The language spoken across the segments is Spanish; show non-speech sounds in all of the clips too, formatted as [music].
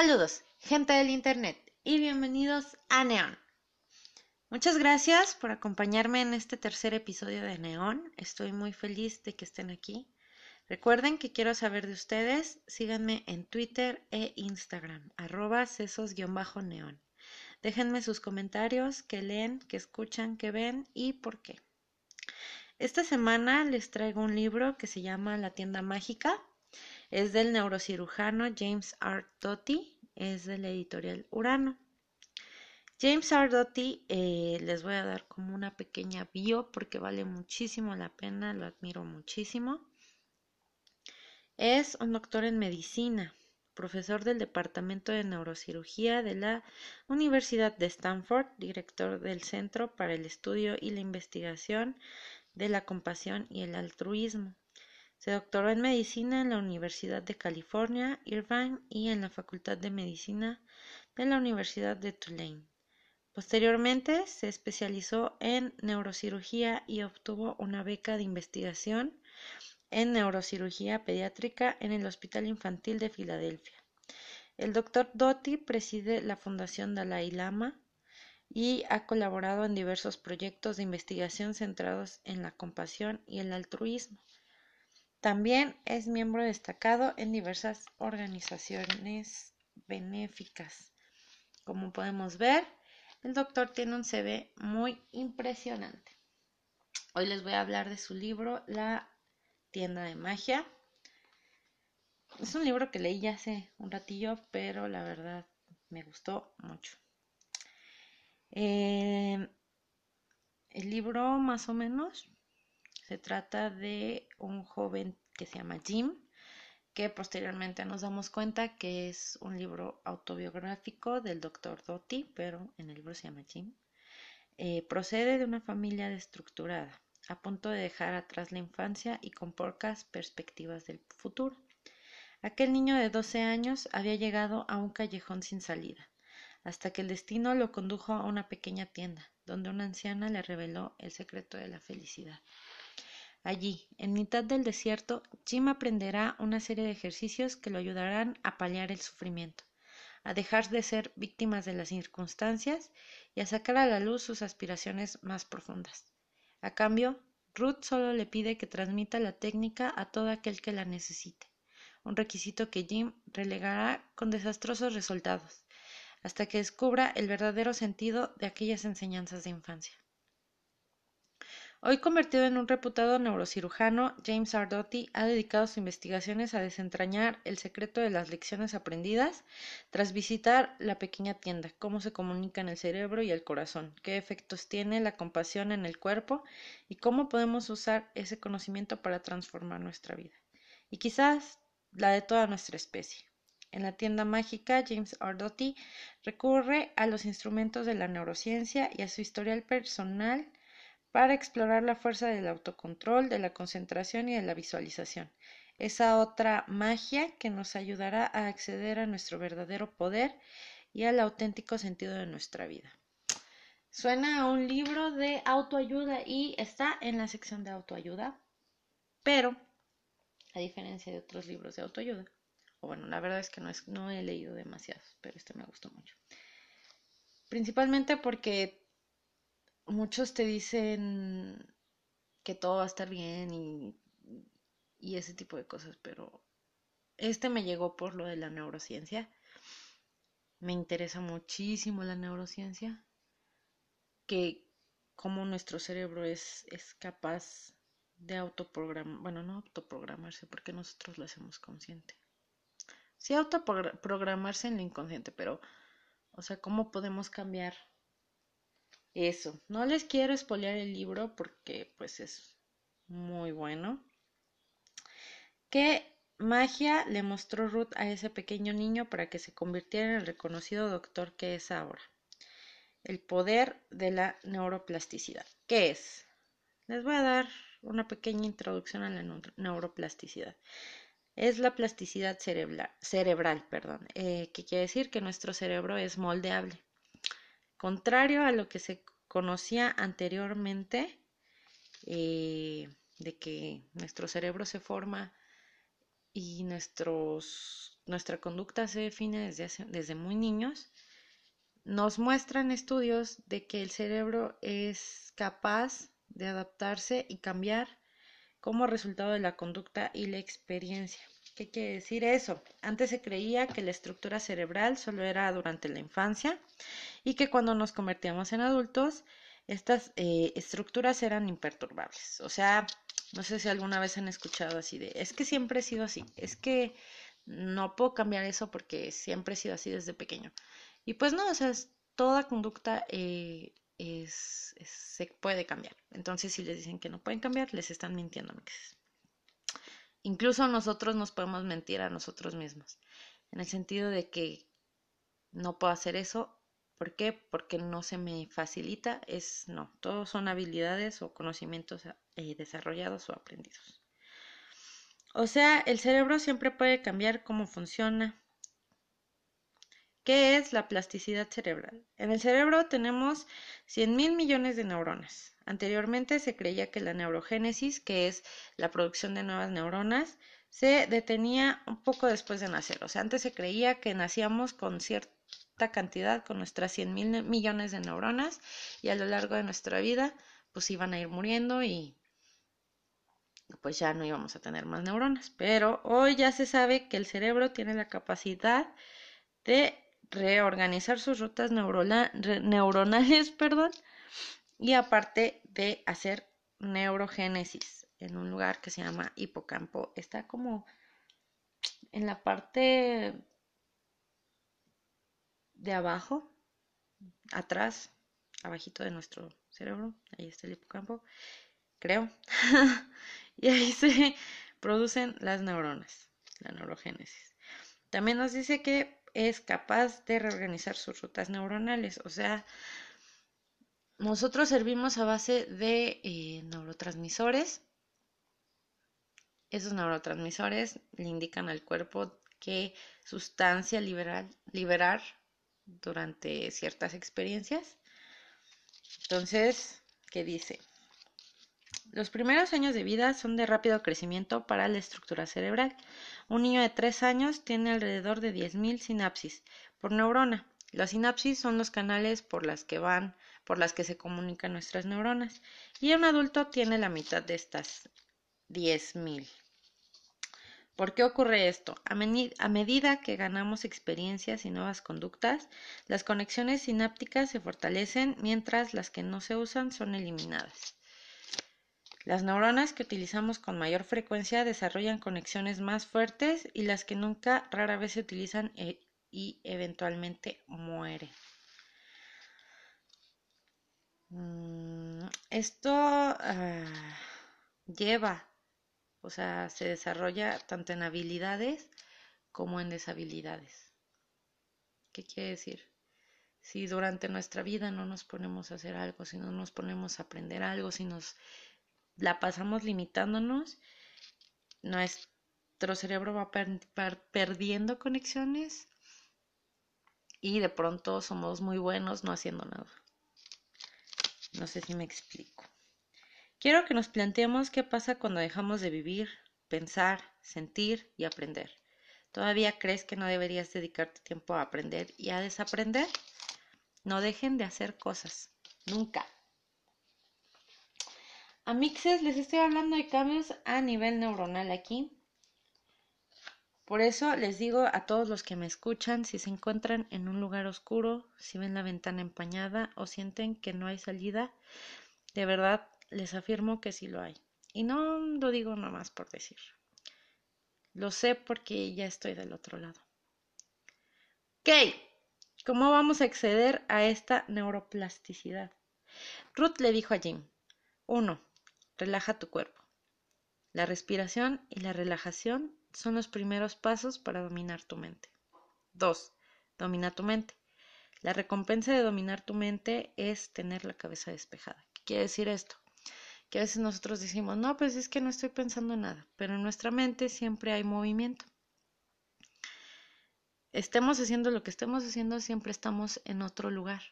Saludos, gente del Internet, y bienvenidos a Neon. Muchas gracias por acompañarme en este tercer episodio de Neon. Estoy muy feliz de que estén aquí. Recuerden que quiero saber de ustedes. Síganme en Twitter e Instagram, arroba sesos-neón. Déjenme sus comentarios, que leen, que escuchan, que ven y por qué. Esta semana les traigo un libro que se llama La tienda mágica es del neurocirujano James R. Doty, es de la editorial Urano. James R. Doty, eh, les voy a dar como una pequeña bio porque vale muchísimo la pena, lo admiro muchísimo. Es un doctor en medicina, profesor del Departamento de Neurocirugía de la Universidad de Stanford, director del Centro para el Estudio y la Investigación de la Compasión y el Altruismo. Se doctoró en medicina en la Universidad de California, Irvine y en la Facultad de Medicina de la Universidad de Tulane. Posteriormente se especializó en neurocirugía y obtuvo una beca de investigación en neurocirugía pediátrica en el Hospital Infantil de Filadelfia. El doctor Doty preside la Fundación Dalai Lama y ha colaborado en diversos proyectos de investigación centrados en la compasión y el altruismo. También es miembro destacado en diversas organizaciones benéficas. Como podemos ver, el doctor tiene un CV muy impresionante. Hoy les voy a hablar de su libro La tienda de magia. Es un libro que leí ya hace un ratillo, pero la verdad me gustó mucho. Eh, el libro más o menos se trata de un joven que se llama Jim, que posteriormente nos damos cuenta que es un libro autobiográfico del doctor Doty, pero en el libro se llama Jim. Eh, procede de una familia destructurada, a punto de dejar atrás la infancia y con pocas perspectivas del futuro. Aquel niño de 12 años había llegado a un callejón sin salida, hasta que el destino lo condujo a una pequeña tienda, donde una anciana le reveló el secreto de la felicidad. Allí, en mitad del desierto, Jim aprenderá una serie de ejercicios que lo ayudarán a paliar el sufrimiento, a dejar de ser víctimas de las circunstancias y a sacar a la luz sus aspiraciones más profundas. A cambio, Ruth solo le pide que transmita la técnica a todo aquel que la necesite, un requisito que Jim relegará con desastrosos resultados, hasta que descubra el verdadero sentido de aquellas enseñanzas de infancia. Hoy convertido en un reputado neurocirujano, James Ardotti ha dedicado sus investigaciones a desentrañar el secreto de las lecciones aprendidas tras visitar la pequeña tienda, cómo se comunican el cerebro y el corazón, qué efectos tiene la compasión en el cuerpo y cómo podemos usar ese conocimiento para transformar nuestra vida y quizás la de toda nuestra especie. En la tienda mágica, James Ardotti recurre a los instrumentos de la neurociencia y a su historial personal para explorar la fuerza del autocontrol, de la concentración y de la visualización. Esa otra magia que nos ayudará a acceder a nuestro verdadero poder y al auténtico sentido de nuestra vida. Suena a un libro de autoayuda y está en la sección de autoayuda, pero a diferencia de otros libros de autoayuda, o bueno, la verdad es que no, no he leído demasiados, pero este me gustó mucho. Principalmente porque muchos te dicen que todo va a estar bien y, y ese tipo de cosas, pero este me llegó por lo de la neurociencia. Me interesa muchísimo la neurociencia, que como nuestro cerebro es, es capaz de autoprogramar, bueno, no autoprogramarse porque nosotros lo hacemos consciente. Sí, autoprogramarse en lo inconsciente, pero, o sea, cómo podemos cambiar eso. No les quiero espolear el libro porque pues es muy bueno. ¿Qué magia le mostró Ruth a ese pequeño niño para que se convirtiera en el reconocido doctor que es ahora? El poder de la neuroplasticidad. ¿Qué es? Les voy a dar una pequeña introducción a la neuroplasticidad. Es la plasticidad cerebral, perdón, eh, que quiere decir que nuestro cerebro es moldeable. Contrario a lo que se conocía anteriormente, eh, de que nuestro cerebro se forma y nuestra conducta se define desde, desde muy niños, nos muestran estudios de que el cerebro es capaz de adaptarse y cambiar como resultado de la conducta y la experiencia. ¿Qué quiere decir eso? Antes se creía que la estructura cerebral solo era durante la infancia y que cuando nos convertíamos en adultos, estas eh, estructuras eran imperturbables. O sea, no sé si alguna vez han escuchado así de, es que siempre he sido así, es que no puedo cambiar eso porque siempre he sido así desde pequeño. Y pues no, o sea, toda conducta eh, es, se puede cambiar. Entonces, si les dicen que no pueden cambiar, les están mintiendo. Incluso nosotros nos podemos mentir a nosotros mismos, en el sentido de que no puedo hacer eso. ¿Por qué? Porque no se me facilita. Es no, todos son habilidades o conocimientos eh, desarrollados o aprendidos. O sea, el cerebro siempre puede cambiar cómo funciona. ¿Qué es la plasticidad cerebral? En el cerebro tenemos 100 mil millones de neuronas. Anteriormente se creía que la neurogénesis, que es la producción de nuevas neuronas, se detenía un poco después de nacer. O sea, antes se creía que nacíamos con cierta cantidad, con nuestras 100 mil millones de neuronas, y a lo largo de nuestra vida, pues iban a ir muriendo y pues ya no íbamos a tener más neuronas. Pero hoy ya se sabe que el cerebro tiene la capacidad de reorganizar sus rutas neuronales, [laughs] perdón, y aparte de hacer neurogénesis en un lugar que se llama hipocampo. Está como en la parte de abajo, atrás, abajito de nuestro cerebro, ahí está el hipocampo, creo. [laughs] y ahí se producen las neuronas, la neurogénesis. También nos dice que es capaz de reorganizar sus rutas neuronales. O sea, nosotros servimos a base de eh, neurotransmisores. Esos neurotransmisores le indican al cuerpo qué sustancia liberar, liberar durante ciertas experiencias. Entonces, ¿qué dice? Los primeros años de vida son de rápido crecimiento para la estructura cerebral. Un niño de 3 años tiene alrededor de 10.000 sinapsis por neurona. Las sinapsis son los canales por las que van, por las que se comunican nuestras neuronas. Y un adulto tiene la mitad de estas 10.000. ¿Por qué ocurre esto? A, a, medida que ganamos experiencias y nuevas conductas, las conexiones sinápticas se fortalecen mientras las que no se usan son eliminadas. Las neuronas que utilizamos con mayor frecuencia desarrollan conexiones más fuertes y las que nunca rara vez se utilizan e, y eventualmente mueren. Mm, esto ah, lleva, o sea, se desarrolla tanto en habilidades como en deshabilidades. ¿Qué quiere decir? Si durante nuestra vida no nos ponemos a hacer algo, si no nos ponemos a aprender algo, si nos la pasamos limitándonos, nuestro cerebro va perdiendo conexiones y de pronto somos muy buenos no haciendo nada. No sé si me explico. Quiero que nos planteemos qué pasa cuando dejamos de vivir, pensar, sentir y aprender. ¿Todavía crees que no deberías dedicarte tiempo a aprender y a desaprender? No dejen de hacer cosas. Nunca. A mixes les estoy hablando de cambios a nivel neuronal aquí. Por eso les digo a todos los que me escuchan, si se encuentran en un lugar oscuro, si ven la ventana empañada o sienten que no hay salida, de verdad les afirmo que sí lo hay. Y no lo digo nomás por decir. Lo sé porque ya estoy del otro lado. Ok, ¿cómo vamos a acceder a esta neuroplasticidad? Ruth le dijo a Jim, 1. Relaja tu cuerpo. La respiración y la relajación son los primeros pasos para dominar tu mente. 2. Domina tu mente. La recompensa de dominar tu mente es tener la cabeza despejada. ¿Qué quiere decir esto? Que a veces nosotros decimos, no, pues es que no estoy pensando en nada, pero en nuestra mente siempre hay movimiento. Estemos haciendo lo que estemos haciendo, siempre estamos en otro lugar.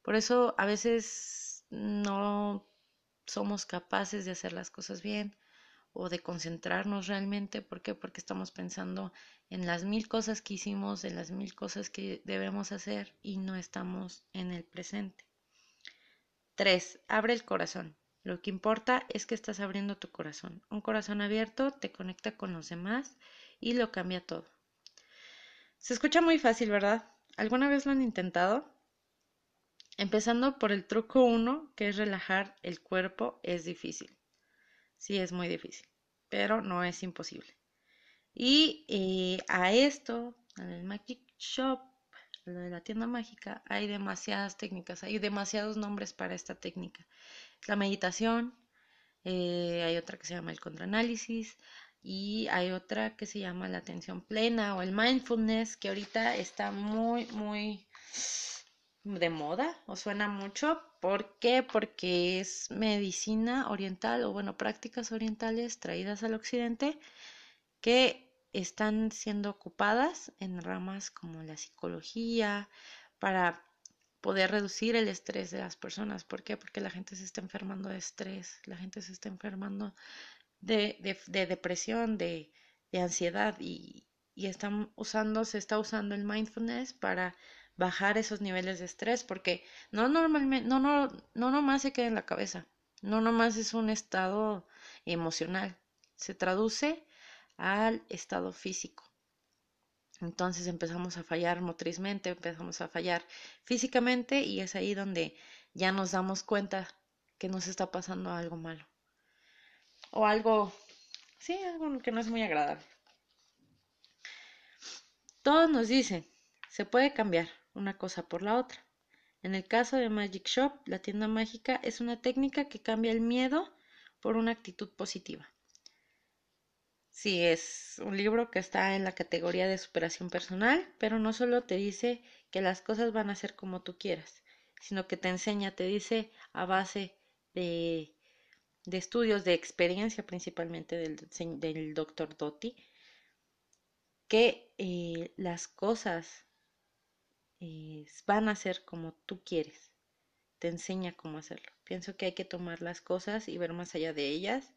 Por eso a veces no somos capaces de hacer las cosas bien o de concentrarnos realmente. ¿Por qué? Porque estamos pensando en las mil cosas que hicimos, en las mil cosas que debemos hacer y no estamos en el presente. 3. Abre el corazón. Lo que importa es que estás abriendo tu corazón. Un corazón abierto te conecta con los demás y lo cambia todo. Se escucha muy fácil, ¿verdad? ¿Alguna vez lo han intentado? Empezando por el truco 1, que es relajar el cuerpo, es difícil. Sí, es muy difícil, pero no es imposible. Y eh, a esto, en el Magic Shop, lo de la tienda mágica, hay demasiadas técnicas, hay demasiados nombres para esta técnica. La meditación, eh, hay otra que se llama el contraanálisis y hay otra que se llama la atención plena o el mindfulness, que ahorita está muy, muy de moda o suena mucho. ¿Por qué? Porque es medicina oriental o bueno, prácticas orientales traídas al occidente que están siendo ocupadas en ramas como la psicología para poder reducir el estrés de las personas. ¿Por qué? Porque la gente se está enfermando de estrés, la gente se está enfermando de, de, depresión, de, de ansiedad y, y están usando, se está usando el mindfulness para bajar esos niveles de estrés, porque no normalmente, no, no, no nomás se queda en la cabeza, no nomás es un estado emocional, se traduce al estado físico. Entonces empezamos a fallar motrizmente, empezamos a fallar físicamente y es ahí donde ya nos damos cuenta que nos está pasando algo malo. O algo, sí, algo que no es muy agradable. Todos nos dicen, se puede cambiar, una cosa por la otra. En el caso de Magic Shop, la tienda mágica es una técnica que cambia el miedo por una actitud positiva. Sí, es un libro que está en la categoría de superación personal, pero no solo te dice que las cosas van a ser como tú quieras, sino que te enseña, te dice a base de, de estudios, de experiencia principalmente del, del doctor Doty, que eh, las cosas van a ser como tú quieres. Te enseña cómo hacerlo. Pienso que hay que tomar las cosas y ver más allá de ellas.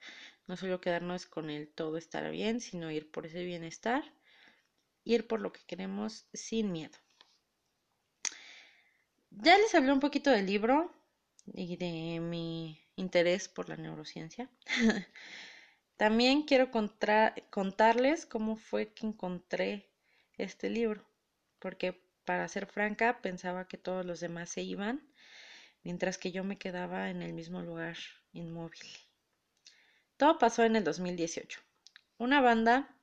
No solo quedarnos con el todo estar bien, sino ir por ese bienestar. Ir por lo que queremos sin miedo. Ya les hablé un poquito del libro y de mi interés por la neurociencia. [laughs] También quiero contarles cómo fue que encontré este libro, porque para ser franca, pensaba que todos los demás se iban, mientras que yo me quedaba en el mismo lugar inmóvil. Todo pasó en el 2018. Una banda,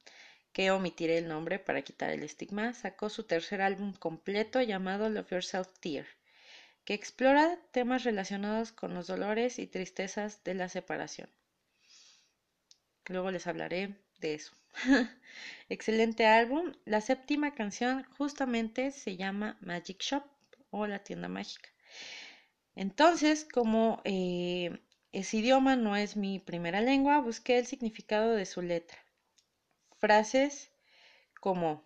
que omitiré el nombre para quitar el estigma, sacó su tercer álbum completo llamado Love Yourself Tear, que explora temas relacionados con los dolores y tristezas de la separación. Luego les hablaré de eso. [laughs] Excelente álbum. La séptima canción justamente se llama Magic Shop o la tienda mágica. Entonces, como eh, ese idioma no es mi primera lengua, busqué el significado de su letra. Frases como,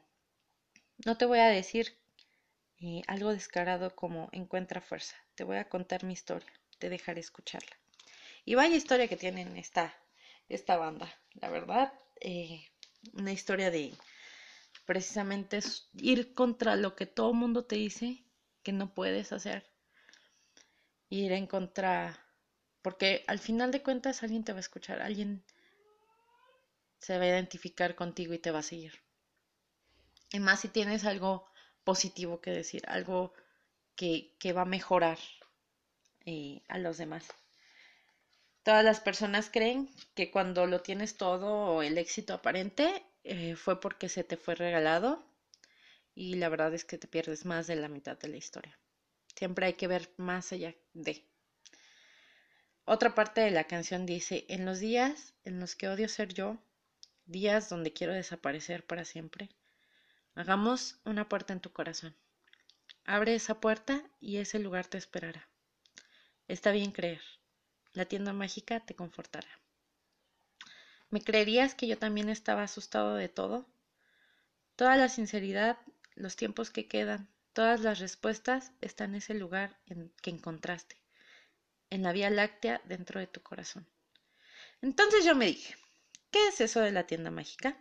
no te voy a decir eh, algo descarado como encuentra fuerza, te voy a contar mi historia, te dejaré escucharla. Y vaya historia que tienen esta, esta banda, la verdad. Eh, una historia de precisamente ir contra lo que todo mundo te dice que no puedes hacer. Ir en contra, porque al final de cuentas alguien te va a escuchar, alguien se va a identificar contigo y te va a seguir. Y más si tienes algo positivo que decir, algo que, que va a mejorar eh, a los demás. Todas las personas creen que cuando lo tienes todo el éxito aparente eh, fue porque se te fue regalado y la verdad es que te pierdes más de la mitad de la historia. Siempre hay que ver más allá de. Otra parte de la canción dice, en los días en los que odio ser yo, días donde quiero desaparecer para siempre, hagamos una puerta en tu corazón. Abre esa puerta y ese lugar te esperará. Está bien creer. La tienda mágica te confortará. ¿Me creerías que yo también estaba asustado de todo? Toda la sinceridad, los tiempos que quedan, todas las respuestas están en ese lugar en que encontraste, en la Vía Láctea dentro de tu corazón. Entonces yo me dije, ¿qué es eso de la tienda mágica?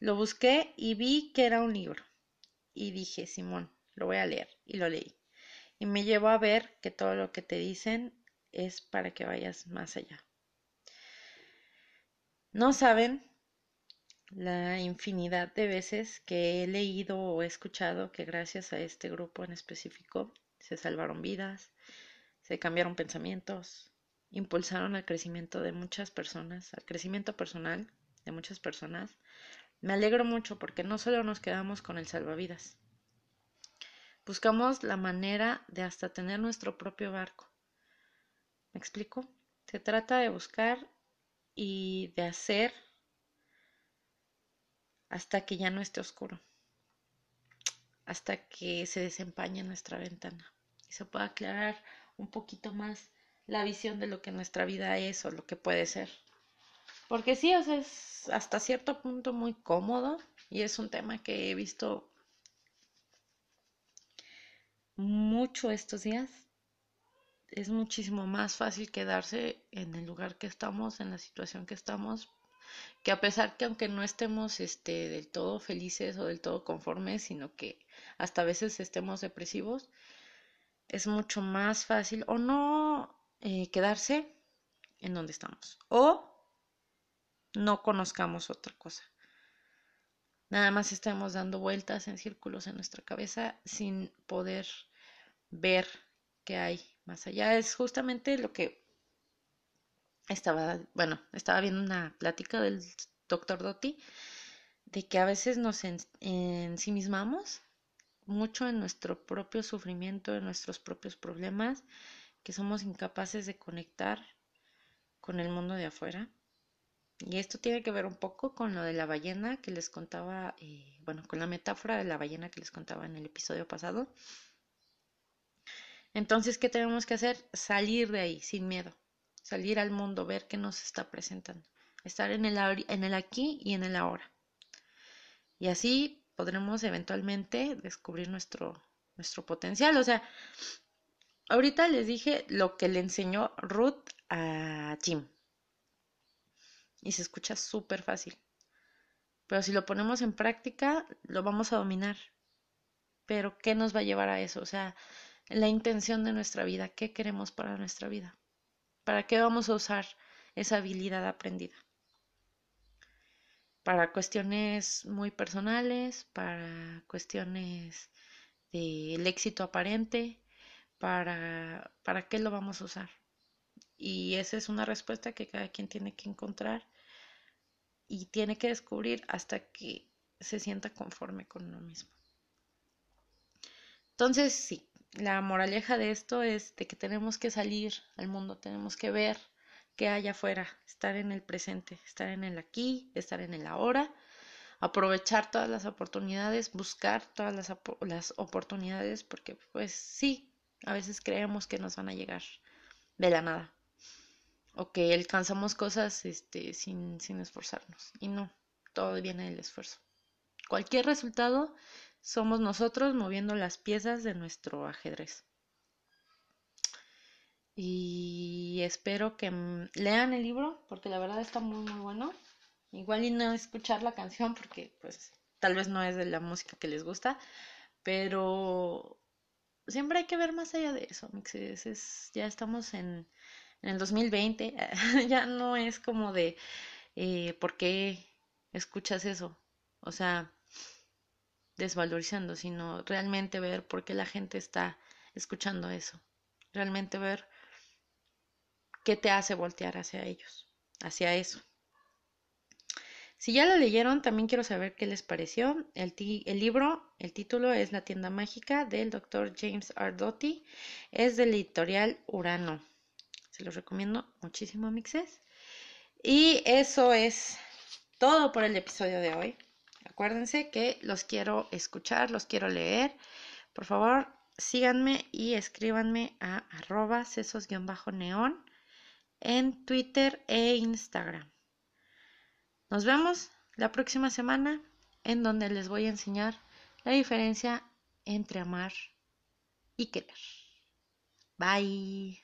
Lo busqué y vi que era un libro. Y dije, Simón, lo voy a leer. Y lo leí. Y me llevó a ver que todo lo que te dicen es para que vayas más allá. No saben la infinidad de veces que he leído o escuchado que gracias a este grupo en específico se salvaron vidas, se cambiaron pensamientos, impulsaron el crecimiento de muchas personas, al crecimiento personal de muchas personas. Me alegro mucho porque no solo nos quedamos con el salvavidas, buscamos la manera de hasta tener nuestro propio barco. ¿Me explico? Se trata de buscar y de hacer hasta que ya no esté oscuro, hasta que se desempañe nuestra ventana y se pueda aclarar un poquito más la visión de lo que nuestra vida es o lo que puede ser. Porque sí, es hasta cierto punto muy cómodo y es un tema que he visto mucho estos días. Es muchísimo más fácil quedarse en el lugar que estamos, en la situación que estamos, que a pesar que aunque no estemos este, del todo felices o del todo conformes, sino que hasta a veces estemos depresivos, es mucho más fácil o no eh, quedarse en donde estamos o no conozcamos otra cosa. Nada más estamos dando vueltas en círculos en nuestra cabeza sin poder ver hay más allá. Es justamente lo que estaba, bueno, estaba viendo una plática del doctor Dotti de que a veces nos ensimismamos mucho en nuestro propio sufrimiento, en nuestros propios problemas, que somos incapaces de conectar con el mundo de afuera. Y esto tiene que ver un poco con lo de la ballena que les contaba, eh, bueno, con la metáfora de la ballena que les contaba en el episodio pasado. Entonces, ¿qué tenemos que hacer? Salir de ahí sin miedo salir al mundo, ver qué nos está presentando, estar en el, en el aquí y en el ahora. Y así podremos eventualmente descubrir nuestro, nuestro potencial. O sea, ahorita les dije lo que le enseñó Ruth a Jim. Y se escucha súper fácil. Pero si lo ponemos en práctica, lo vamos a dominar. Pero ¿qué nos va a llevar a eso? O sea, la intención de nuestra vida, ¿qué queremos para nuestra vida? ¿Para qué vamos a usar esa habilidad aprendida? Para cuestiones muy personales, para cuestiones del éxito aparente, para, para qué lo vamos a usar. Y esa es una respuesta que cada quien tiene que encontrar y tiene que descubrir hasta que se sienta conforme con uno mismo. Entonces, sí, la moraleja de esto es de que tenemos que salir al mundo, tenemos que ver qué hay afuera, estar en el presente, estar en el aquí, estar en el ahora, aprovechar todas las oportunidades, buscar todas las, oportunidades, porque pues sí, a veces creemos que nos van a llegar de la nada o que alcanzamos cosas este, sin, sin esforzarnos y no, todo viene del esfuerzo. Cualquier resultado somos nosotros moviendo las piezas de nuestro ajedrez. Y espero que lean el libro porque la verdad está muy muy bueno. Igual y no escuchar la canción porque pues tal vez no es de la música que les gusta, pero siempre hay que ver más allá de eso. Es, ya estamos en, en, el 2020, [laughs] ya no es como de eh, por qué escuchas eso. O sea, desvalorizando, sino realmente ver por qué la gente está escuchando eso. Realmente ver qué te hace voltear hacia ellos, hacia eso. Si ya lo leyeron, también quiero saber qué les pareció. El, libro, el título es La tienda mágica del doctor James Ardotti. Es del editorial Urano. Se los recomiendo muchísimo, mixes. Y eso es todo por el episodio de hoy. Acuérdense que los quiero escuchar, los quiero leer. Por favor, síganme y escríbanme a arroba sesos-neón en Twitter e Instagram. Nos vemos la próxima semana en donde les voy a enseñar la diferencia entre amar y querer. Bye.